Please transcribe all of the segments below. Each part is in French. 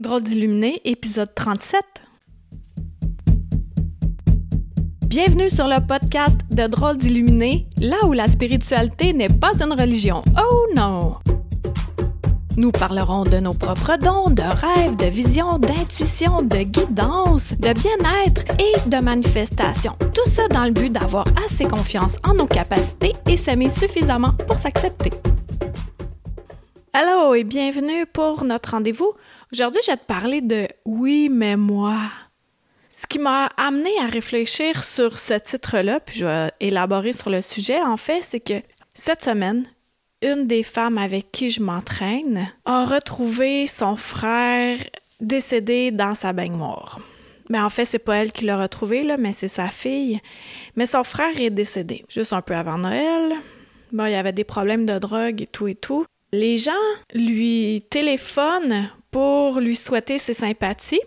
Drôle d'illuminé, épisode 37. Bienvenue sur le podcast de Drôle d'illuminé, là où la spiritualité n'est pas une religion. Oh non! Nous parlerons de nos propres dons, de rêves, de visions, d'intuition, de guidance, de bien-être et de manifestation. Tout ça dans le but d'avoir assez confiance en nos capacités et s'aimer suffisamment pour s'accepter. Hello et bienvenue pour notre rendez-vous. Aujourd'hui, je vais te parler de Oui, mais moi. Ce qui m'a amené à réfléchir sur ce titre-là, puis je vais élaborer sur le sujet, en fait, c'est que cette semaine, une des femmes avec qui je m'entraîne a retrouvé son frère décédé dans sa baignoire. Mais en fait, c'est pas elle qui l'a retrouvé, là, mais c'est sa fille. Mais son frère est décédé, juste un peu avant Noël. Bon, il y avait des problèmes de drogue et tout et tout. Les gens lui téléphonent pour lui souhaiter ses sympathies.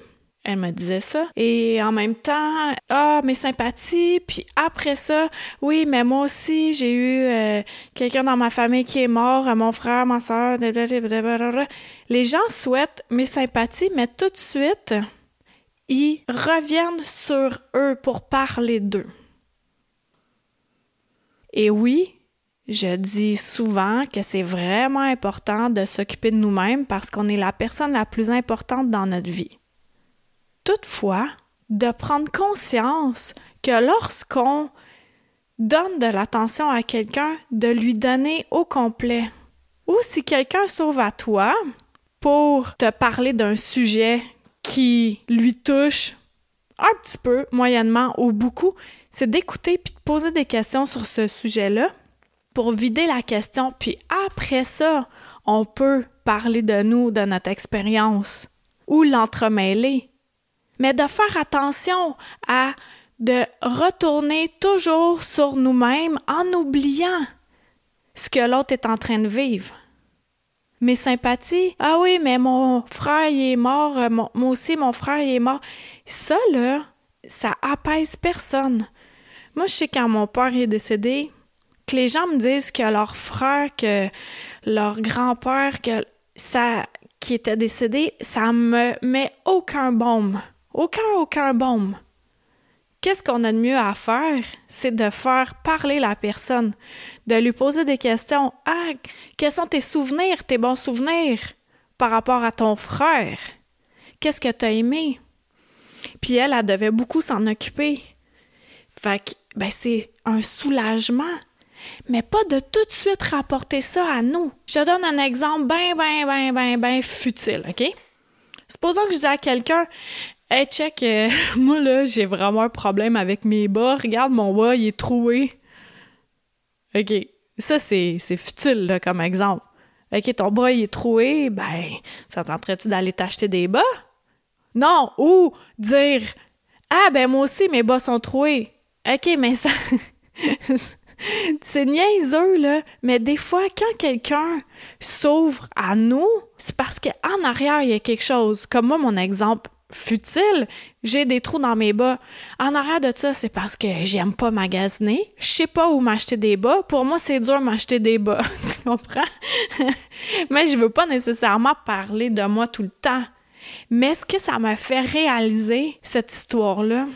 Elle me disait ça. Et en même temps, ah, mes sympathies. Puis après ça, oui, mais moi aussi, j'ai eu euh, quelqu'un dans ma famille qui est mort, mon frère, ma soeur. Les gens souhaitent mes sympathies, mais tout de suite, ils reviennent sur eux pour parler d'eux. Et oui, je dis souvent que c'est vraiment important de s'occuper de nous-mêmes parce qu'on est la personne la plus importante dans notre vie. Toutefois, de prendre conscience que lorsqu'on donne de l'attention à quelqu'un, de lui donner au complet. Ou si quelqu'un sauve à toi pour te parler d'un sujet qui lui touche un petit peu, moyennement ou beaucoup, c'est d'écouter puis de poser des questions sur ce sujet-là pour vider la question. Puis après ça, on peut parler de nous, de notre expérience ou l'entremêler mais de faire attention à de retourner toujours sur nous-mêmes en oubliant ce que l'autre est en train de vivre. Mes sympathies, ah oui, mais mon frère est mort, euh, moi aussi mon frère est mort. Ça là, ça apaise personne. Moi, je sais quand mon père est décédé, les gens me disent que leur frère, que leur grand-père, que ça, qui était décédé, ça me met aucun baume. Aucun, aucun baume. Qu'est-ce qu'on a de mieux à faire? C'est de faire parler la personne, de lui poser des questions. Ah, quels sont tes souvenirs, tes bons souvenirs par rapport à ton frère? Qu'est-ce que tu as aimé? Puis elle, elle devait beaucoup s'en occuper. Fait que, ben, c'est un soulagement. Mais pas de tout de suite rapporter ça à nous. Je te donne un exemple bien, bien, bien, bien, bien futile, OK? Supposons que je dis à quelqu'un Hey, check, euh, moi là, j'ai vraiment un problème avec mes bas. Regarde, mon bas, il est troué. OK. Ça, c'est, c'est futile, là, comme exemple. OK, ton bas, il est troué. Ben, ça tenterait-tu d'aller t'acheter des bas? Non! Ou dire Ah, ben, moi aussi, mes bas sont troués. OK, mais ça. c'est niaiseux, là. Mais des fois, quand quelqu'un s'ouvre à nous, c'est parce qu'en arrière, il y a quelque chose. Comme moi, mon exemple futile, j'ai des trous dans mes bas. En arrière de ça, c'est parce que j'aime pas magasiner. Je sais pas où m'acheter des bas. Pour moi, c'est dur m'acheter des bas. tu comprends? Mais je veux pas nécessairement parler de moi tout le temps. Mais ce que ça m'a fait réaliser, cette histoire-là,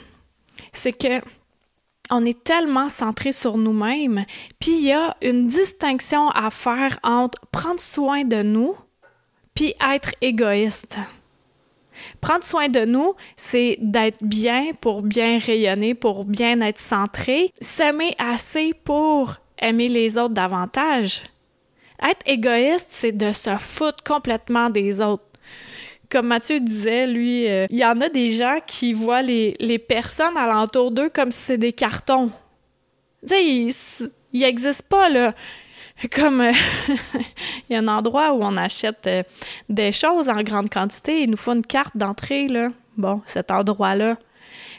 c'est que on est tellement centré sur nous-mêmes, puis il y a une distinction à faire entre prendre soin de nous puis être égoïste. Prendre soin de nous, c'est d'être bien pour bien rayonner, pour bien être centré, s'aimer assez pour aimer les autres davantage. Être égoïste, c'est de se foutre complètement des autres. Comme Mathieu disait, lui, euh, il y en a des gens qui voient les, les personnes alentour d'eux comme si c'est des cartons. Tu sais, ils n'existent pas, là. Comme euh, il y a un endroit où on achète euh, des choses en grande quantité, il nous faut une carte d'entrée, là. Bon, cet endroit-là.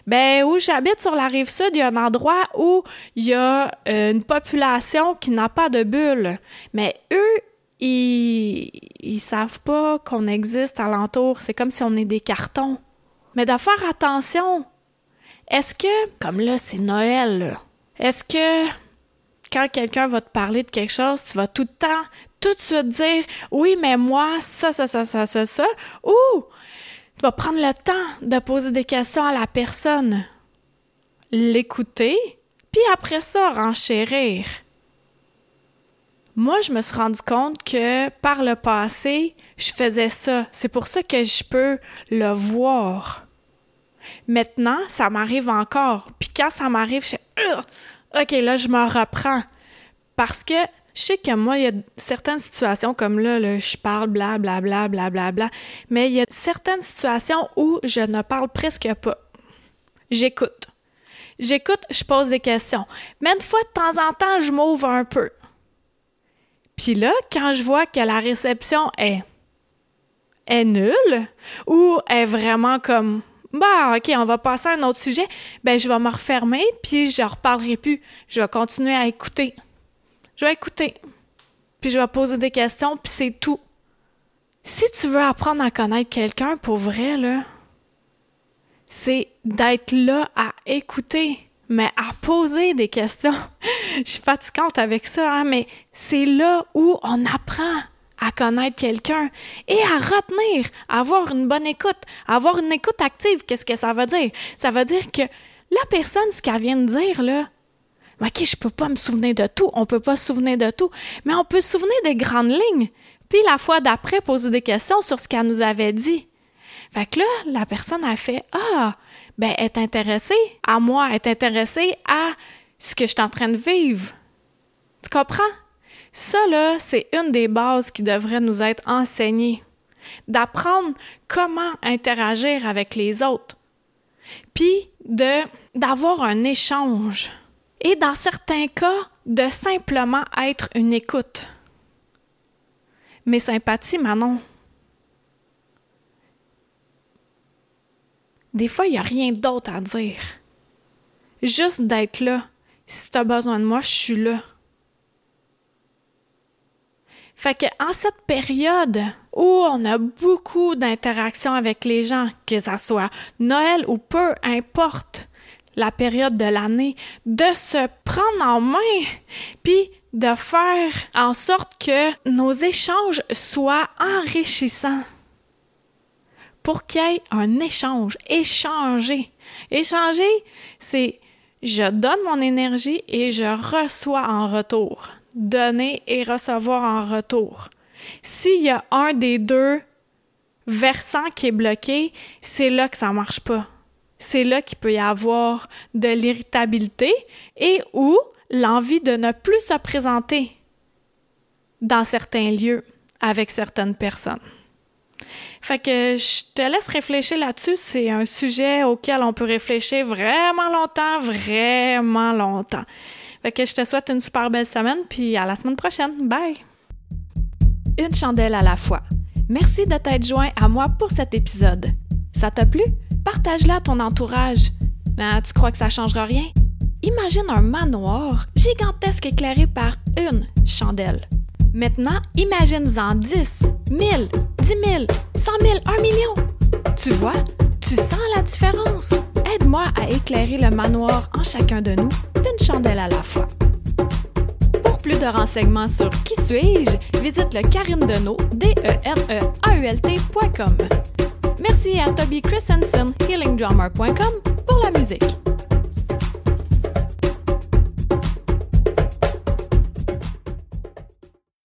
Ben, où j'habite sur la rive sud, il y a un endroit où il y a une population qui n'a pas de bulle. Mais eux, ils, savent pas qu'on existe alentour. C'est comme si on est des cartons. Mais de faire attention. Est-ce que, comme là, c'est Noël, est-ce que quand quelqu'un va te parler de quelque chose, tu vas tout le temps tout de suite dire oui, mais moi, ça, ça, ça, ça, ça, ça, ou tu vas prendre le temps de poser des questions à la personne, l'écouter, puis après ça, renchérir. Moi, je me suis rendu compte que par le passé, je faisais ça. C'est pour ça que je peux le voir. Maintenant, ça m'arrive encore. Puis quand ça m'arrive, je suis OK, là, je me reprends. Parce que je sais que moi, il y a certaines situations comme là, je parle blablabla, blablabla, bla, bla, bla, mais il y a certaines situations où je ne parle presque pas. J'écoute. J'écoute, je pose des questions. Mais une fois de temps en temps, je m'ouvre un peu. Puis là, quand je vois que la réception est, est nulle ou est vraiment comme bah, OK, on va passer à un autre sujet, ben je vais me refermer puis je reparlerai plus. Je vais continuer à écouter je vais écouter. Puis je vais poser des questions, puis c'est tout. Si tu veux apprendre à connaître quelqu'un pour vrai, là, c'est d'être là à écouter, mais à poser des questions. je suis fatigante avec ça, hein, mais c'est là où on apprend à connaître quelqu'un et à retenir, à avoir une bonne écoute, à avoir une écoute active. Qu'est-ce que ça veut dire? Ça veut dire que la personne, ce qu'elle vient de dire, là, OK, je peux pas me souvenir de tout, on peut pas se souvenir de tout, mais on peut se souvenir des grandes lignes. Puis la fois d'après, poser des questions sur ce qu'elle nous avait dit. Fait que là, la personne a fait Ah, ben, est intéressée à moi, est intéressée à ce que je suis en train de vivre. Tu comprends? Ça, là, c'est une des bases qui devrait nous être enseignées. D'apprendre comment interagir avec les autres. Puis de, d'avoir un échange et dans certains cas, de simplement être une écoute. Mes sympathies, Manon. Des fois, il n'y a rien d'autre à dire. Juste d'être là. Si tu as besoin de moi, je suis là. Fait que en cette période où on a beaucoup d'interactions avec les gens, que ce soit Noël ou peu importe, la période de l'année, de se prendre en main, puis de faire en sorte que nos échanges soient enrichissants. Pour qu'il y ait un échange, échanger. Échanger, c'est je donne mon énergie et je reçois en retour. Donner et recevoir en retour. S'il y a un des deux versants qui est bloqué, c'est là que ça marche pas c'est là qu'il peut y avoir de l'irritabilité et ou l'envie de ne plus se présenter dans certains lieux avec certaines personnes. Fait que je te laisse réfléchir là-dessus. C'est un sujet auquel on peut réfléchir vraiment longtemps, vraiment longtemps. Fait que je te souhaite une super belle semaine, puis à la semaine prochaine. Bye! Une chandelle à la fois. Merci de t'être joint à moi pour cet épisode. Ça t'a plu? Partage-la à ton entourage. Ben, tu crois que ça changera rien? Imagine un manoir gigantesque éclairé par une chandelle. Maintenant, imagine-en 10, 1000, 10 000, 100 000, 1 million. Tu vois, tu sens la différence. Aide-moi à éclairer le manoir en chacun de nous, une chandelle à la fois. Pour plus de renseignements sur Qui suis-je, visite le Karine Deneau, d e n e a u l Merci à Toby Christensen, healingdrummer.com, pour la musique.